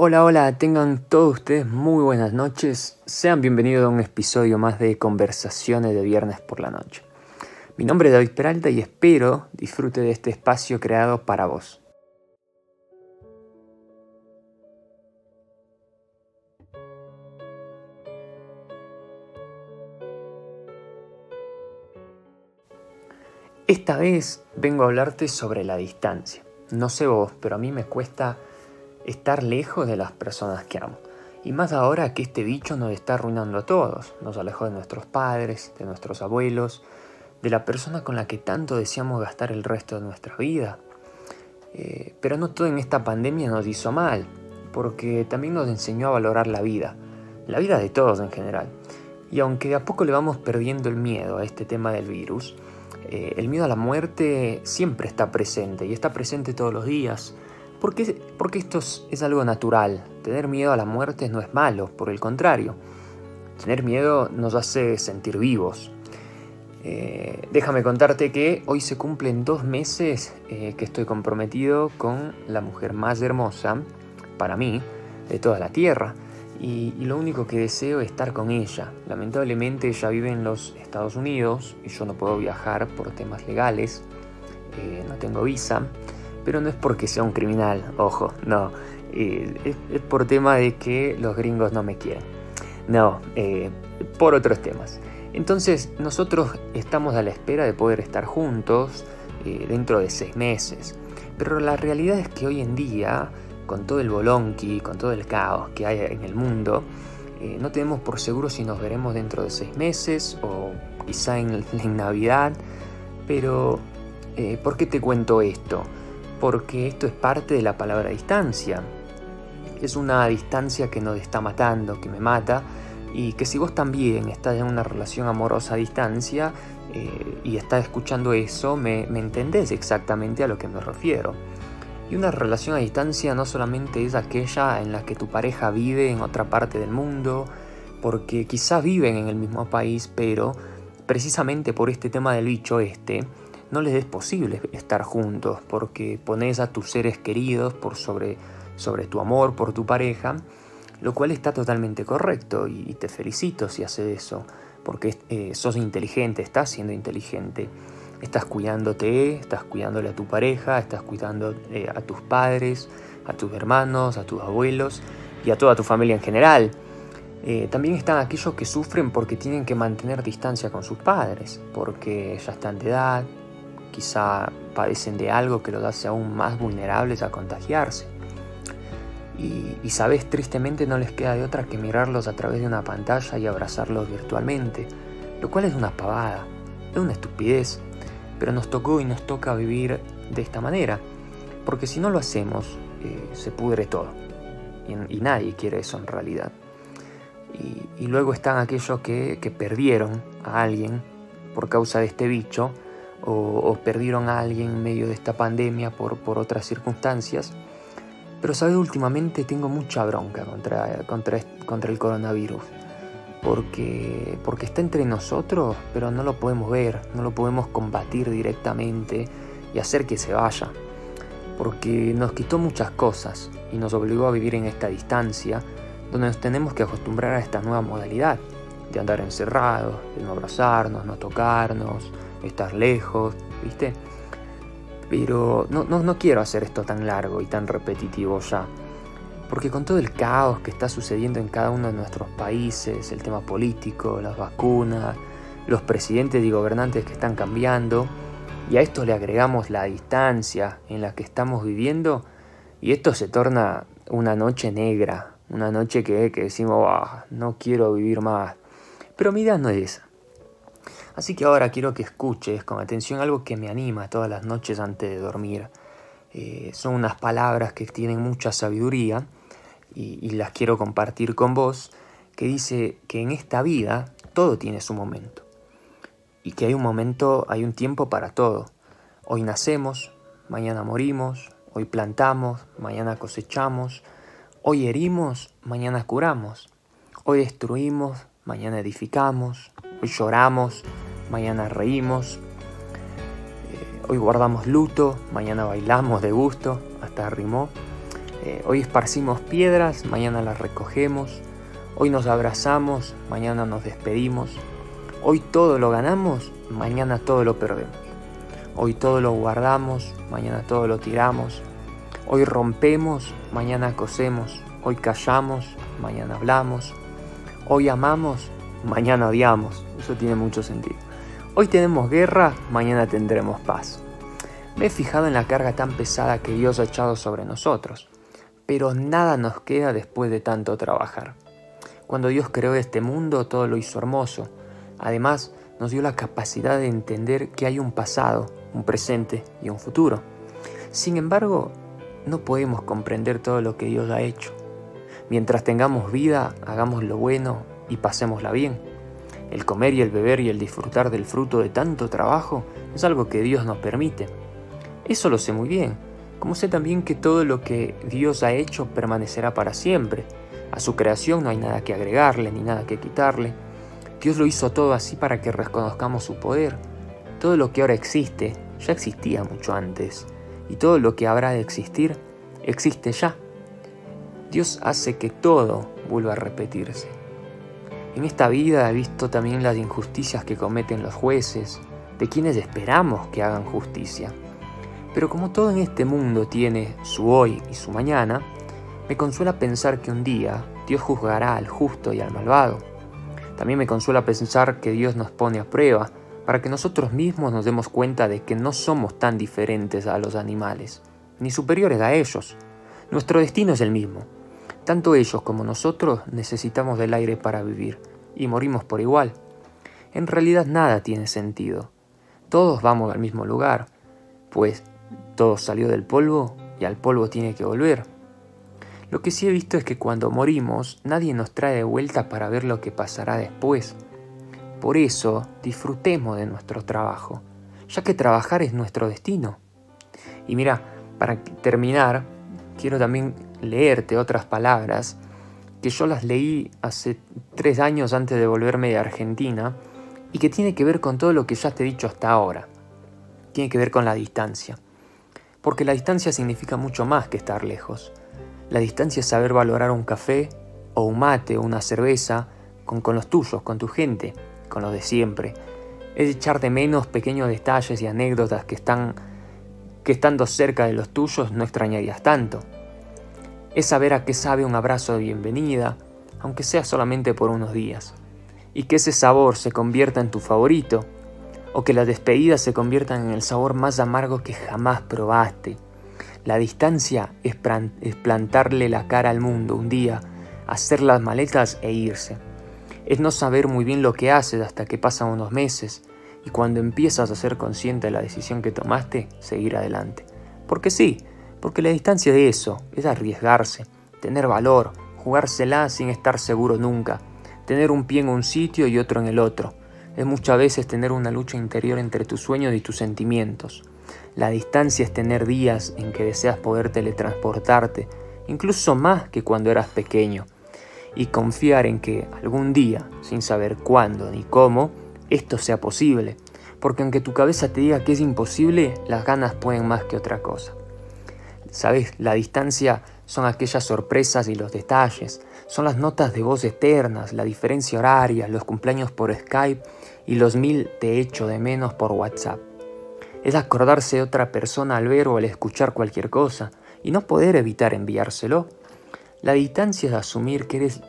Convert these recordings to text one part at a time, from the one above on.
Hola, hola, tengan todos ustedes muy buenas noches. Sean bienvenidos a un episodio más de Conversaciones de Viernes por la Noche. Mi nombre es David Peralta y espero disfrute de este espacio creado para vos. Esta vez vengo a hablarte sobre la distancia. No sé vos, pero a mí me cuesta estar lejos de las personas que amo. Y más ahora que este bicho nos está arruinando a todos. Nos alejó de nuestros padres, de nuestros abuelos, de la persona con la que tanto deseamos gastar el resto de nuestra vida. Eh, pero no todo en esta pandemia nos hizo mal, porque también nos enseñó a valorar la vida, la vida de todos en general. Y aunque de a poco le vamos perdiendo el miedo a este tema del virus, eh, el miedo a la muerte siempre está presente y está presente todos los días porque, porque esto es, algo natural. Tener miedo a la muerte no es malo, por el contrario. Tener miedo nos hace sentir vivos. Eh, déjame contarte que hoy se cumplen dos meses eh, que estoy comprometido con la mujer más hermosa, para mí, de toda la tierra. Y, lo único que deseo es estar con ella. Lamentablemente ella vive en los Estados Unidos y yo no puedo viajar por temas legales. Eh, no tengo visa pero no es porque sea un criminal, ojo, no. Eh, es, por tema de que los gringos no me quieren. No, eh, por otros temas. Entonces nosotros estamos a la espera de poder estar juntos eh, dentro de seis meses. Pero la realidad es que hoy en día, con todo el bolonqui, con todo el caos que hay en el mundo, no tenemos por seguro si nos veremos dentro de seis meses o quizá en, en Navidad. Pero, ¿por qué te cuento esto? Porque esto es parte de la palabra distancia. Es una distancia que nos está matando, que me mata, y que si vos también estás en una relación amorosa a distancia eh, y estás escuchando eso, me, me entendés exactamente a lo que me refiero. Y una relación a distancia no solamente es aquella en la que tu pareja vive en otra parte del mundo, porque quizás viven en el mismo país, pero precisamente por este tema del bicho este, no les es posible estar juntos porque pones a tus seres queridos por sobre, sobre tu amor por tu pareja, lo cual está totalmente correcto y, te felicito si haces eso, porque eh, sos inteligente, estás siendo inteligente. Estás cuidándote, estás cuidándole a tu pareja, estás cuidando eh, a tus padres, a tus hermanos, a tus abuelos y a toda tu familia en general. Eh, también están aquellos que sufren porque tienen que mantener distancia con sus padres, porque ya están de edad, quizá padecen de algo que los hace aún más vulnerables a contagiarse. Y, sabes, tristemente no les queda de otra que mirarlos a través de una pantalla y abrazarlos virtualmente, lo cual es una pavada, es una estupidez, pero nos tocó y nos toca vivir de esta manera, porque si no lo hacemos, eh, se pudre todo, y, nadie quiere eso en realidad. Y, luego están aquellos que, que perdieron a alguien por causa de este bicho, o, perdieron a alguien en medio de esta pandemia por, por otras circunstancias. Pero sabes, últimamente tengo mucha bronca contra, contra, contra el coronavirus. Porque, porque está entre nosotros, pero no lo podemos ver, no lo podemos combatir directamente y hacer que se vaya. Porque nos quitó muchas cosas y nos obligó a vivir en esta distancia, donde nos tenemos que acostumbrar a esta nueva modalidad de andar encerrados, de no abrazarnos, no tocarnos, estar lejos, ¿viste? Pero no, no, quiero hacer esto tan largo y tan repetitivo ya. Porque con todo el caos que está sucediendo en cada uno de nuestros países, el tema político, las vacunas, los presidentes y gobernantes que están cambiando, y a esto le agregamos la distancia en la que estamos viviendo, y esto se torna una noche negra, una noche que, que decimos, ah, no quiero vivir más. Pero mi idea no es esa. Así que ahora quiero que escuches con atención algo que me anima todas las noches antes de dormir. Eh, son unas palabras que tienen mucha sabiduría y, las quiero compartir con vos, que dice que en esta vida todo tiene su momento y que hay un momento, hay un tiempo para todo. Hoy nacemos, mañana morimos, hoy plantamos, mañana cosechamos, hoy herimos, mañana curamos, hoy destruimos, mañana edificamos, hoy lloramos, mañana reímos, eh, hoy guardamos luto, mañana bailamos de gusto, hasta rimó. Eh, hoy esparcimos piedras, mañana las recogemos. Hoy nos abrazamos, mañana nos despedimos. Hoy todo lo ganamos, mañana todo lo perdemos. Hoy todo lo guardamos, mañana todo lo tiramos. Hoy rompemos, mañana cosemos. Hoy callamos, mañana hablamos. Hoy amamos, mañana odiamos. Eso tiene mucho sentido. Hoy tenemos guerra, mañana tendremos paz. Me he fijado en la carga tan pesada que Dios ha echado sobre nosotros, pero nada nos queda después de tanto trabajar. Cuando Dios creó este mundo, todo lo hizo hermoso. Además, nos dio la capacidad de entender que hay un pasado, un presente y un futuro. Sin embargo, no podemos comprender todo lo que Dios ha hecho. Mientras tengamos vida, hagamos lo bueno y pasémosla bien. El comer y el beber y el disfrutar del fruto de tanto trabajo es algo que Dios nos permite. Eso lo sé muy bien, como sé también que todo lo que Dios ha hecho permanecerá para siempre. A su creación no hay nada que agregarle ni nada que quitarle. Dios lo hizo todo así para que reconozcamos su poder. Todo lo que ahora existe ya existía mucho antes, y todo lo que habrá de existir existe ya. Dios hace que todo vuelva a repetirse. En esta vida he visto también las injusticias que cometen los jueces, de quienes esperamos que hagan justicia. Pero como todo en este mundo tiene su hoy y su mañana, me consuela pensar que un día Dios juzgará al justo y al malvado. También me consuela pensar que Dios nos pone a prueba para que nosotros mismos nos demos cuenta de que no somos tan diferentes a los animales, ni superiores a ellos. Nuestro destino es el mismo, tanto ellos como nosotros necesitamos del aire para vivir, y morimos por igual. En realidad nada tiene sentido. Todos vamos al mismo lugar, pues todo salió del polvo y al polvo tiene que volver. Lo que sí he visto es que cuando morimos nadie nos trae de vuelta para ver lo que pasará después. Por eso disfrutemos de nuestro trabajo, ya que trabajar es nuestro destino. Y mira, para terminar, quiero también leerte otras palabras que yo las leí hace tres años antes de volverme de Argentina y que tiene que ver con todo lo que ya te he dicho hasta ahora. Tiene que ver con la distancia. Porque la distancia significa mucho más que estar lejos. La distancia es saber valorar un café o un mate o una cerveza con, con los tuyos, con tu gente, con los de siempre. Es echar de menos pequeños detalles y anécdotas que están que estando cerca de los tuyos no extrañarías tanto es saber a qué sabe un abrazo de bienvenida, aunque sea solamente por unos días, y que ese sabor se convierta en tu favorito, o que las despedidas se conviertan en el sabor más amargo que jamás probaste. La distancia es, plantarle la cara al mundo un día, hacer las maletas e irse. Es no saber muy bien lo que haces hasta que pasan unos meses, y cuando empiezas a ser consciente de la decisión que tomaste, seguir adelante. Porque sí, porque la distancia de eso es arriesgarse, tener valor, jugársela sin estar seguro nunca, tener un pie en un sitio y otro en el otro. Es muchas veces tener una lucha interior entre tus sueños y tus sentimientos. La distancia es tener días en que deseas poder teletransportarte, incluso más que cuando eras pequeño, y confiar en que algún día, sin saber cuándo ni cómo, esto sea posible, porque aunque tu cabeza te diga que es imposible, las ganas pueden más que otra cosa. ¿Sabes? La distancia son aquellas sorpresas y los detalles, son las notas de voz eternas, la diferencia horaria, los cumpleaños por Skype y los mil te echo de menos por WhatsApp. Es acordarse de otra persona al ver o al escuchar cualquier cosa y no poder evitar enviárselo. La distancia es asumir que eres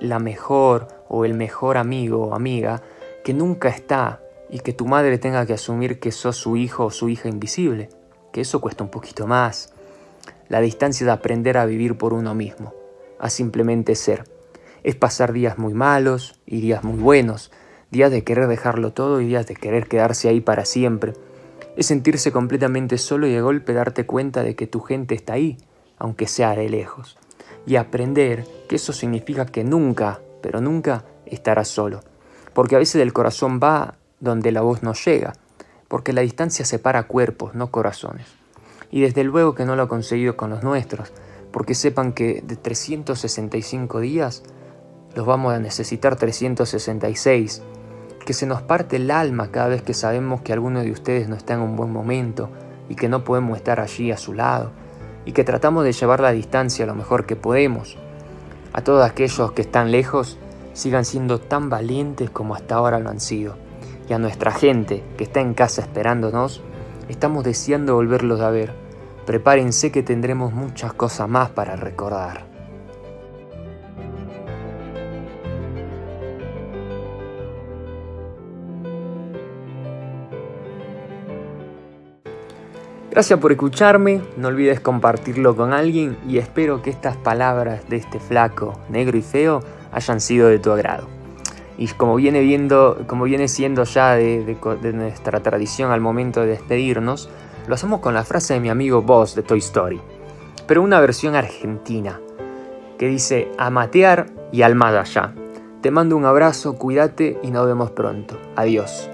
la mejor o el mejor amigo o amiga que nunca está y que tu madre tenga que asumir que sos su hijo o su hija invisible, que eso cuesta un poquito más la distancia de aprender a vivir por uno mismo, a simplemente ser. Es pasar días muy malos y días muy buenos, días de querer dejarlo todo y días de querer quedarse ahí para siempre. Es sentirse completamente solo y de golpe darte cuenta de que tu gente está ahí, aunque sea de lejos. Y aprender que eso significa que nunca, pero nunca estarás solo. Porque a veces el corazón va donde la voz no llega, porque la distancia separa cuerpos, no corazones y desde luego que no lo ha conseguido con los nuestros, porque sepan que de 365 días los vamos a necesitar 366, que se nos parte el alma cada vez que sabemos que alguno de ustedes no está en un buen momento y que no podemos estar allí a su lado, y que tratamos de llevar la distancia lo mejor que podemos. A todos aquellos que están lejos, sigan siendo tan valientes como hasta ahora lo han sido. Y a nuestra gente que está en casa esperándonos, estamos deseando volverlos a ver. Prepárense que tendremos muchas cosas más para recordar. Gracias por escucharme, no olvides compartirlo con alguien y espero que estas palabras de este flaco, negro y feo hayan sido de tu agrado. Y como viene, viendo, como viene siendo ya de, nuestra tradición al momento de despedirnos, lo hacemos con la frase de mi amigo Boss de Toy Story, pero una versión argentina, que dice amatear y al más allá. Te mando un abrazo, cuídate y nos vemos pronto. Adiós.